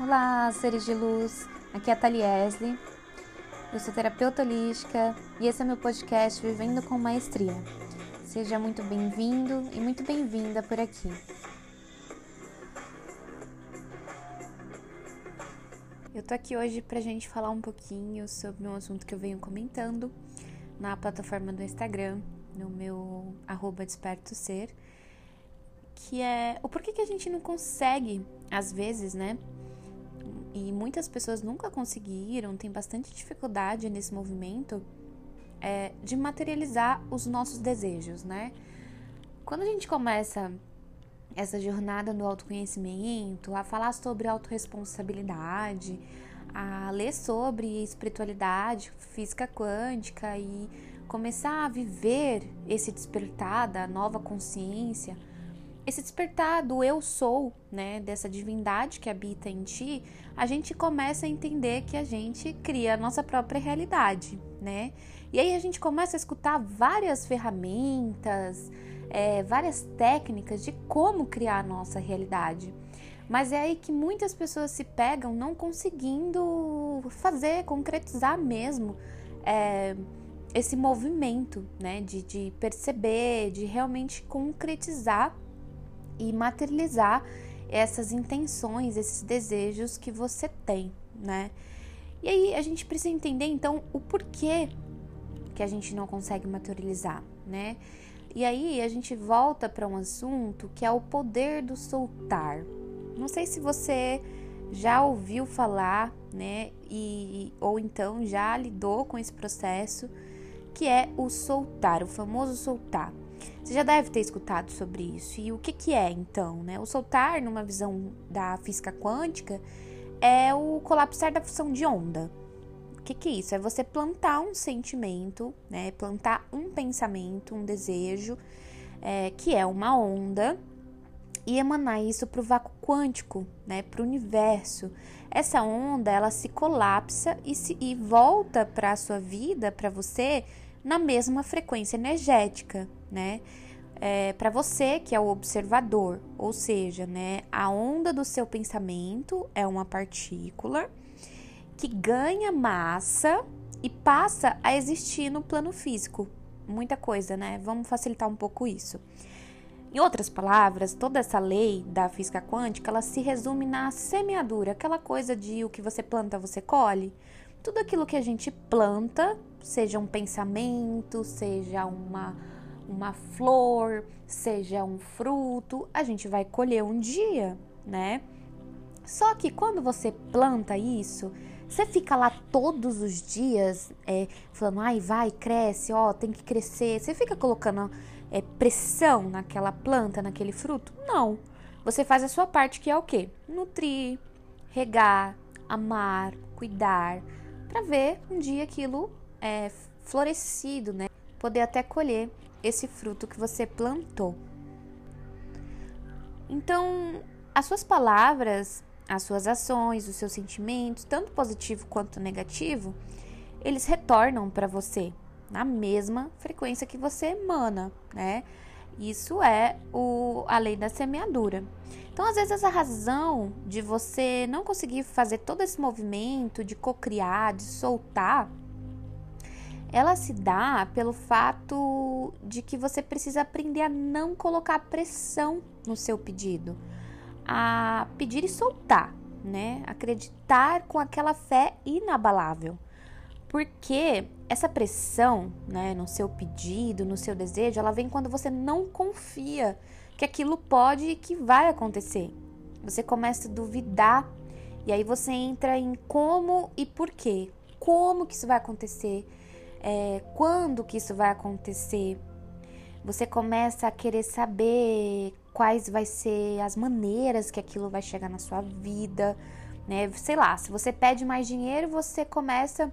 Olá, seres de luz. Aqui é a Thaliesley. Eu sou terapeuta holística e esse é meu podcast Vivendo com Maestria. Seja muito bem-vindo e muito bem-vinda por aqui. Eu tô aqui hoje pra gente falar um pouquinho sobre um assunto que eu venho comentando na plataforma do Instagram, no meu arroba desperto ser, que é o porquê que a gente não consegue, às vezes, né? E muitas pessoas nunca conseguiram, tem bastante dificuldade nesse movimento é, de materializar os nossos desejos, né? Quando a gente começa essa jornada do autoconhecimento, a falar sobre autorresponsabilidade, a ler sobre espiritualidade, física quântica e começar a viver esse despertar da nova consciência, esse despertar do eu sou, né, dessa divindade que habita em ti, a gente começa a entender que a gente cria a nossa própria realidade, né? E aí a gente começa a escutar várias ferramentas, é, várias técnicas de como criar a nossa realidade. Mas é aí que muitas pessoas se pegam não conseguindo fazer, concretizar mesmo é, esse movimento, né? De, de perceber, de realmente concretizar e materializar essas intenções, esses desejos que você tem, né? E aí a gente precisa entender então o porquê que a gente não consegue materializar, né? E aí a gente volta para um assunto que é o poder do soltar. Não sei se você já ouviu falar, né? E ou então já lidou com esse processo que é o soltar, o famoso soltar. Você já deve ter escutado sobre isso. E o que, que é então? Né? O soltar, numa visão da física quântica, é o colapsar da função de onda. O que, que é isso? É você plantar um sentimento, né? plantar um pensamento, um desejo, é, que é uma onda, e emanar isso para o vácuo quântico, né? para o universo. Essa onda ela se colapsa e, se, e volta para a sua vida, para você, na mesma frequência energética, né? É, para você que é o observador, ou seja, né, a onda do seu pensamento é uma partícula que ganha massa e passa a existir no plano físico. Muita coisa, né? Vamos facilitar um pouco isso. Em outras palavras, toda essa lei da física quântica, ela se resume na semeadura, aquela coisa de o que você planta, você colhe. Tudo aquilo que a gente planta, seja um pensamento, seja uma, uma flor, seja um fruto, a gente vai colher um dia, né? Só que quando você planta isso, você fica lá todos os dias é, falando, ai, vai, cresce, ó, tem que crescer. Você fica colocando é, pressão naquela planta, naquele fruto? Não. Você faz a sua parte, que é o quê? Nutrir, regar, amar, cuidar, para ver um dia aquilo é, florescido, né? Poder até colher esse fruto que você plantou. Então, as suas palavras, as suas ações, os seus sentimentos, tanto positivo quanto negativo, eles retornam para você na mesma frequência que você emana, né? Isso é o, a lei da semeadura. Então, às vezes, a razão de você não conseguir fazer todo esse movimento de cocriar, de soltar, ela se dá pelo fato de que você precisa aprender a não colocar pressão no seu pedido, a pedir e soltar, né? Acreditar com aquela fé inabalável. Porque essa pressão, né, no seu pedido, no seu desejo, ela vem quando você não confia que aquilo pode e que vai acontecer. Você começa a duvidar e aí você entra em como e por quê. Como que isso vai acontecer? É, quando que isso vai acontecer? Você começa a querer saber quais vai ser as maneiras que aquilo vai chegar na sua vida, né? Sei lá, se você pede mais dinheiro, você começa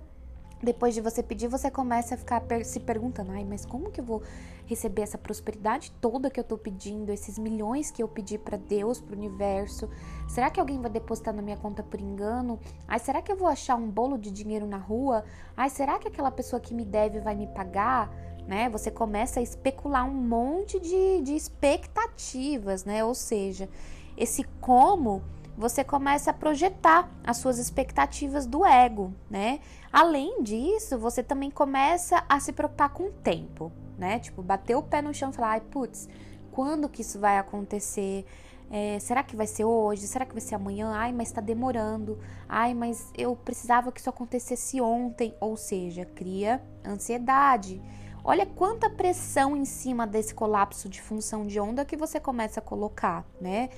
depois de você pedir, você começa a ficar se perguntando: ai, mas como que eu vou receber essa prosperidade toda que eu tô pedindo, esses milhões que eu pedi para Deus, para o universo? Será que alguém vai depositar na minha conta por engano? Ai, será que eu vou achar um bolo de dinheiro na rua? Ai, será que aquela pessoa que me deve vai me pagar? Né? Você começa a especular um monte de, de expectativas, né? Ou seja, esse como você começa a projetar as suas expectativas do ego, né? Além disso, você também começa a se preocupar com o tempo, né? Tipo, bater o pé no chão e falar, ai, putz, quando que isso vai acontecer? É, será que vai ser hoje? Será que vai ser amanhã? Ai, mas tá demorando. Ai, mas eu precisava que isso acontecesse ontem. Ou seja, cria ansiedade. Olha quanta pressão em cima desse colapso de função de onda que você começa a colocar, né?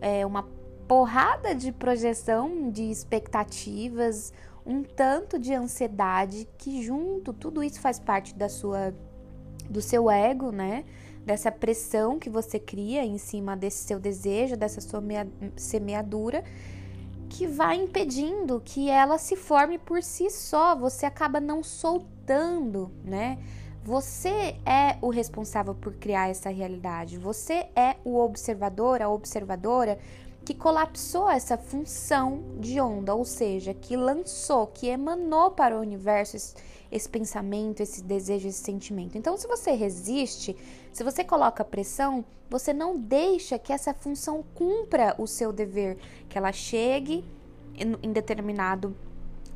É uma porrada de projeção de expectativas, um tanto de ansiedade que junto tudo isso faz parte da sua do seu ego, né? Dessa pressão que você cria em cima desse seu desejo, dessa sua semeadura, que vai impedindo que ela se forme por si só. Você acaba não soltando, né? Você é o responsável por criar essa realidade. Você é o observador, a observadora que colapsou essa função de onda, ou seja, que lançou, que emanou para o universo esse, pensamento, esse desejo, esse sentimento. Então, se você resiste, se você coloca pressão, você não deixa que essa função cumpra o seu dever, que ela chegue em determinado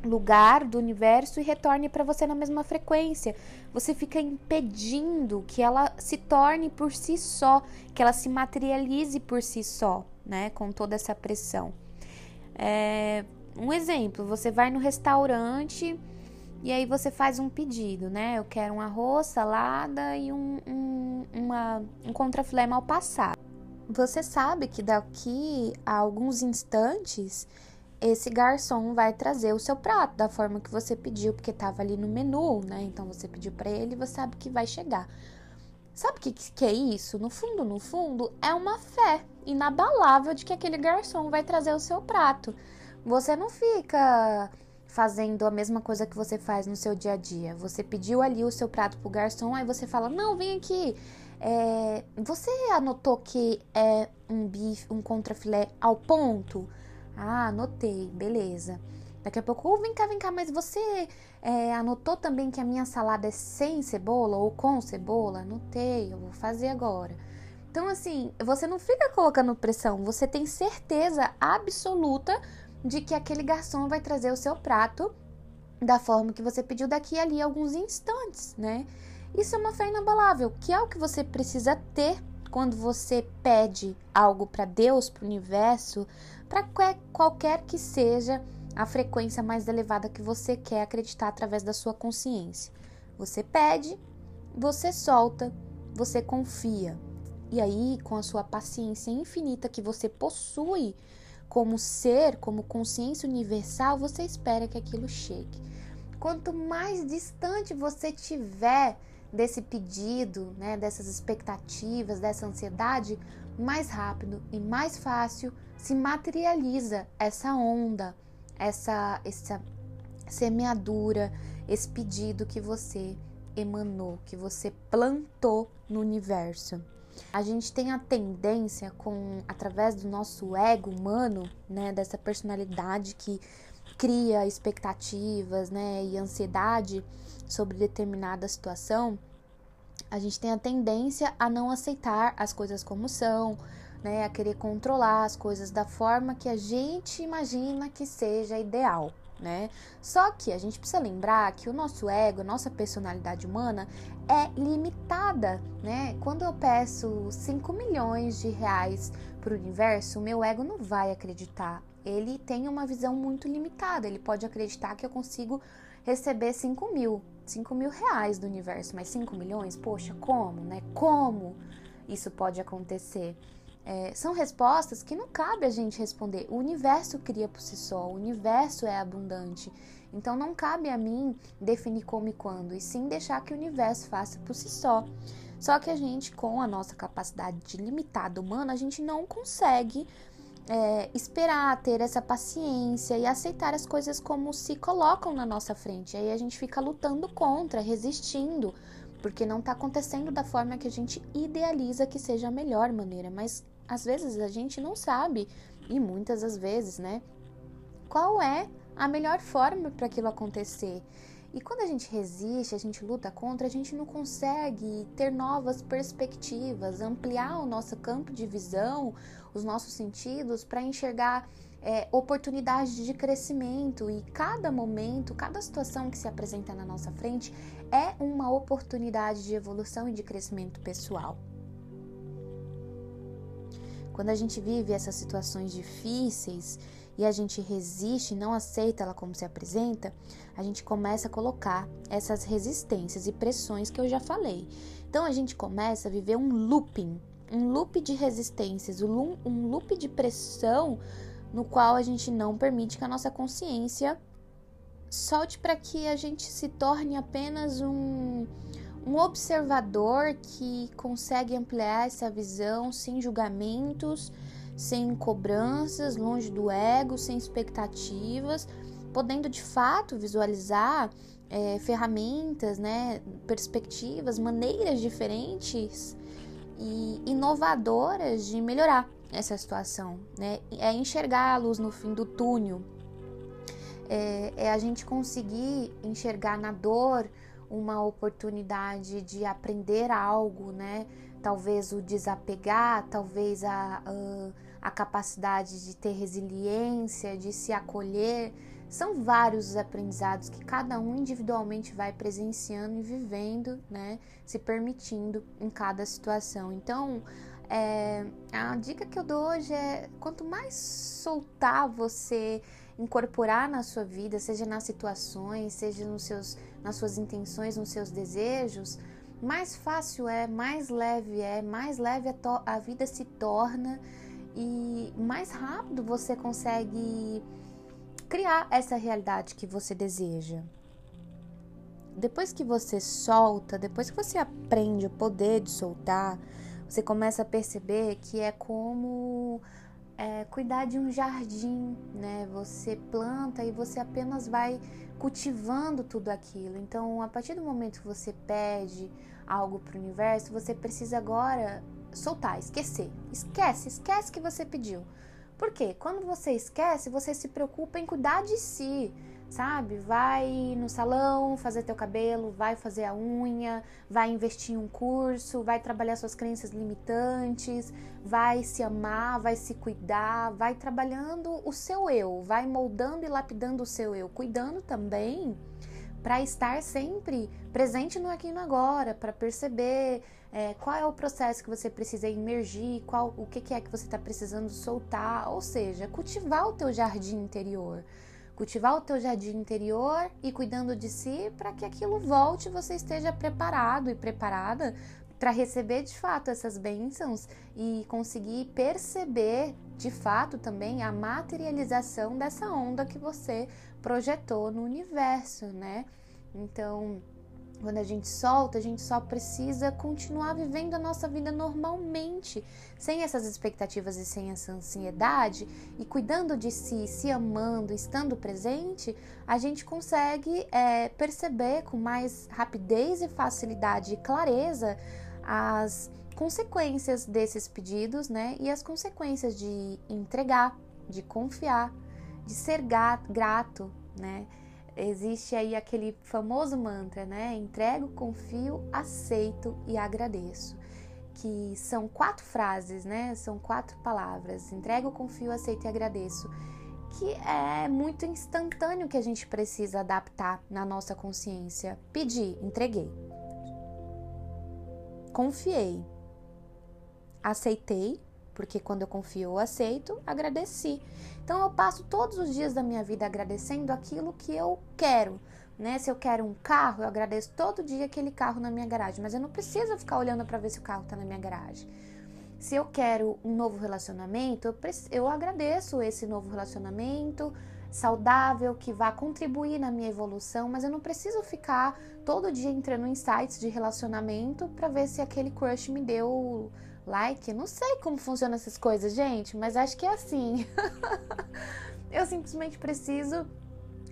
lugar do universo e retorne para você na mesma frequência. Você fica impedindo que ela se torne por si só, que ela se materialize por si só, né? Com toda essa pressão. É, um exemplo: você vai no restaurante e aí você faz um pedido, né? Eu quero um arroz, salada e um, um, uma, um contrafilé mal passado. Você sabe que daqui a alguns instantes esse garçom vai trazer o seu prato da forma que você pediu, porque estava ali no menu, né? Então você pediu para ele e você sabe que vai chegar. Sabe o que, que é isso? No fundo, no fundo, é uma fé inabalável de que aquele garçom vai trazer o seu prato. Você não fica fazendo a mesma coisa que você faz no seu dia a dia. Você pediu ali o seu prato pro garçom, aí você fala: Não, vem aqui. É, você anotou que é um bife, um contrafilé ao ponto? Ah, anotei, beleza. Daqui a pouco, oh, vem cá, vem cá, mas você é, anotou também que a minha salada é sem cebola ou com cebola? Anotei, eu vou fazer agora. Então, assim, você não fica colocando pressão, você tem certeza absoluta de que aquele garçom vai trazer o seu prato da forma que você pediu daqui ali a alguns instantes, né? Isso é uma fé inabalável, que é o que você precisa ter quando você pede algo para Deus, para o universo, para qualquer que seja a frequência mais elevada que você quer acreditar através da sua consciência. Você pede, você solta, você confia. E aí, com a sua paciência infinita que você possui como ser, como consciência universal, você espera que aquilo chegue. Quanto mais distante você tiver desse pedido, né, dessas expectativas, dessa ansiedade, mais rápido e mais fácil se materializa essa onda, essa, essa semeadura, esse pedido que você emanou, que você plantou no universo. A gente tem a tendência com através do nosso ego humano, né, dessa personalidade que cria expectativas, né, e ansiedade sobre determinada situação, a gente tem a tendência a não aceitar as coisas como são, né, a querer controlar as coisas da forma que a gente imagina que seja ideal. Né? Só que a gente precisa lembrar que o nosso ego, nossa personalidade humana é limitada, né? Quando eu peço 5 milhões de reais para o universo, o meu ego não vai acreditar. Ele tem uma visão muito limitada. Ele pode acreditar que eu consigo receber 5 mil, 5 mil reais do universo, mas 5 milhões, poxa, como, né? Como isso pode acontecer? É, são respostas que não cabe a gente responder. O universo cria por si só, o universo é abundante. Então não cabe a mim definir como e quando, e sim deixar que o universo faça por si só. Só que a gente, com a nossa capacidade limitada humana, a gente não consegue é, esperar, ter essa paciência e aceitar as coisas como se colocam na nossa frente. Aí a gente fica lutando contra, resistindo, porque não está acontecendo da forma que a gente idealiza que seja a melhor maneira. Mas às vezes a gente não sabe, e muitas das vezes, né? Qual é a melhor forma para aquilo acontecer? E quando a gente resiste, a gente luta contra, a gente não consegue ter novas perspectivas, ampliar o nosso campo de visão, os nossos sentidos para enxergar é, oportunidades de crescimento. E cada momento, cada situação que se apresenta na nossa frente é uma oportunidade de evolução e de crescimento pessoal. Quando a gente vive essas situações difíceis, e a gente resiste, não aceita ela como se apresenta, a gente começa a colocar essas resistências e pressões que eu já falei. Então a gente começa a viver um looping, um loop de resistências, um loop de pressão no qual a gente não permite que a nossa consciência solte para que a gente se torne apenas um, um observador que consegue ampliar essa visão sem julgamentos sem cobranças, longe do ego, sem expectativas, podendo de fato visualizar é, ferramentas, né, perspectivas, maneiras diferentes e inovadoras de melhorar essa situação, né? É enxergar a luz no fim do túnel, é, é a gente conseguir enxergar na dor uma oportunidade de aprender algo, né? Talvez o desapegar, talvez a, a a capacidade de ter resiliência, de se acolher. São vários os aprendizados que cada um individualmente vai presenciando e vivendo, né? Se permitindo em cada situação. Então, é, a dica que eu dou hoje é: quanto mais soltar você incorporar na sua vida, seja nas situações, seja nos seus, nas suas intenções, nos seus desejos, mais fácil é, mais leve é, mais leve a, a vida se torna e mais rápido você consegue criar essa realidade que você deseja. Depois que você solta, depois que você aprende o poder de soltar, você começa a perceber que é como é, cuidar de um jardim, né? Você planta e você apenas vai cultivando tudo aquilo. Então, a partir do momento que você pede algo para o universo, você precisa agora soltar, esquecer. Esquece, esquece que você pediu. Porque quando você esquece, você se preocupa em cuidar de si, sabe? Vai no salão fazer teu cabelo, vai fazer a unha, vai investir em um curso, vai trabalhar suas crenças limitantes, vai se amar, vai se cuidar, vai trabalhando o seu eu, vai moldando e lapidando o seu eu, cuidando também para estar sempre presente no aqui e no agora, para perceber é, qual é o processo que você precisa emergir, qual, o que, que é que você está precisando soltar, ou seja, cultivar o teu jardim interior. Cultivar o teu jardim interior e cuidando de si para que aquilo volte e você esteja preparado e preparada para receber de fato essas bênçãos e conseguir perceber de fato também a materialização dessa onda que você projetou no universo, né? Então, quando a gente solta, a gente só precisa continuar vivendo a nossa vida normalmente, sem essas expectativas e sem essa ansiedade, e cuidando de si, se amando, estando presente, a gente consegue é, perceber com mais rapidez e facilidade e clareza as consequências desses pedidos, né? E as consequências de entregar, de confiar, de ser grato, né? Existe aí aquele famoso mantra, né? Entrego, confio, aceito e agradeço. Que são quatro frases, né? São quatro palavras. Entrego, confio, aceito e agradeço. Que é muito instantâneo que a gente precisa adaptar na nossa consciência. Pedi, entreguei. Confiei, aceitei, porque quando eu confio, eu aceito, agradeci. Então eu passo todos os dias da minha vida agradecendo aquilo que eu quero. Né? Se eu quero um carro, eu agradeço todo dia aquele carro na minha garagem, mas eu não preciso ficar olhando para ver se o carro está na minha garagem. Se eu quero um novo relacionamento, eu, eu agradeço esse novo relacionamento saudável que vá contribuir na minha evolução, mas eu não preciso ficar todo dia entrando em sites de relacionamento para ver se aquele crush me deu like. Não sei como funcionam essas coisas, gente, mas acho que é assim. eu simplesmente preciso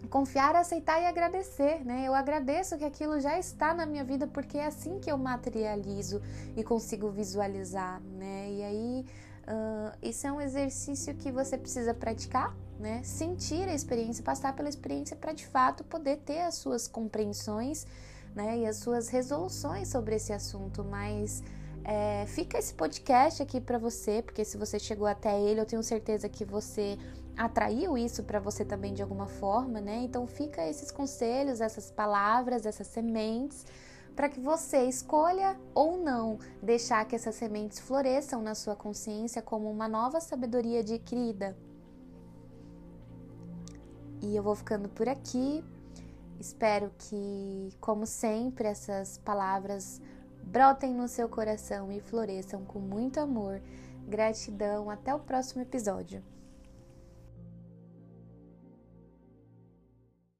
confiar, aceitar e agradecer, né? Eu agradeço que aquilo já está na minha vida porque é assim que eu materializo e consigo visualizar, né? E aí Uh, isso é um exercício que você precisa praticar, né? Sentir a experiência, passar pela experiência para de fato poder ter as suas compreensões, né? E as suas resoluções sobre esse assunto. Mas é, fica esse podcast aqui para você, porque se você chegou até ele, eu tenho certeza que você atraiu isso para você também de alguma forma, né? Então fica esses conselhos, essas palavras, essas sementes para que você escolha ou não deixar que essas sementes floresçam na sua consciência como uma nova sabedoria adquirida. E eu vou ficando por aqui. Espero que, como sempre, essas palavras brotem no seu coração e floresçam com muito amor. Gratidão. Até o próximo episódio.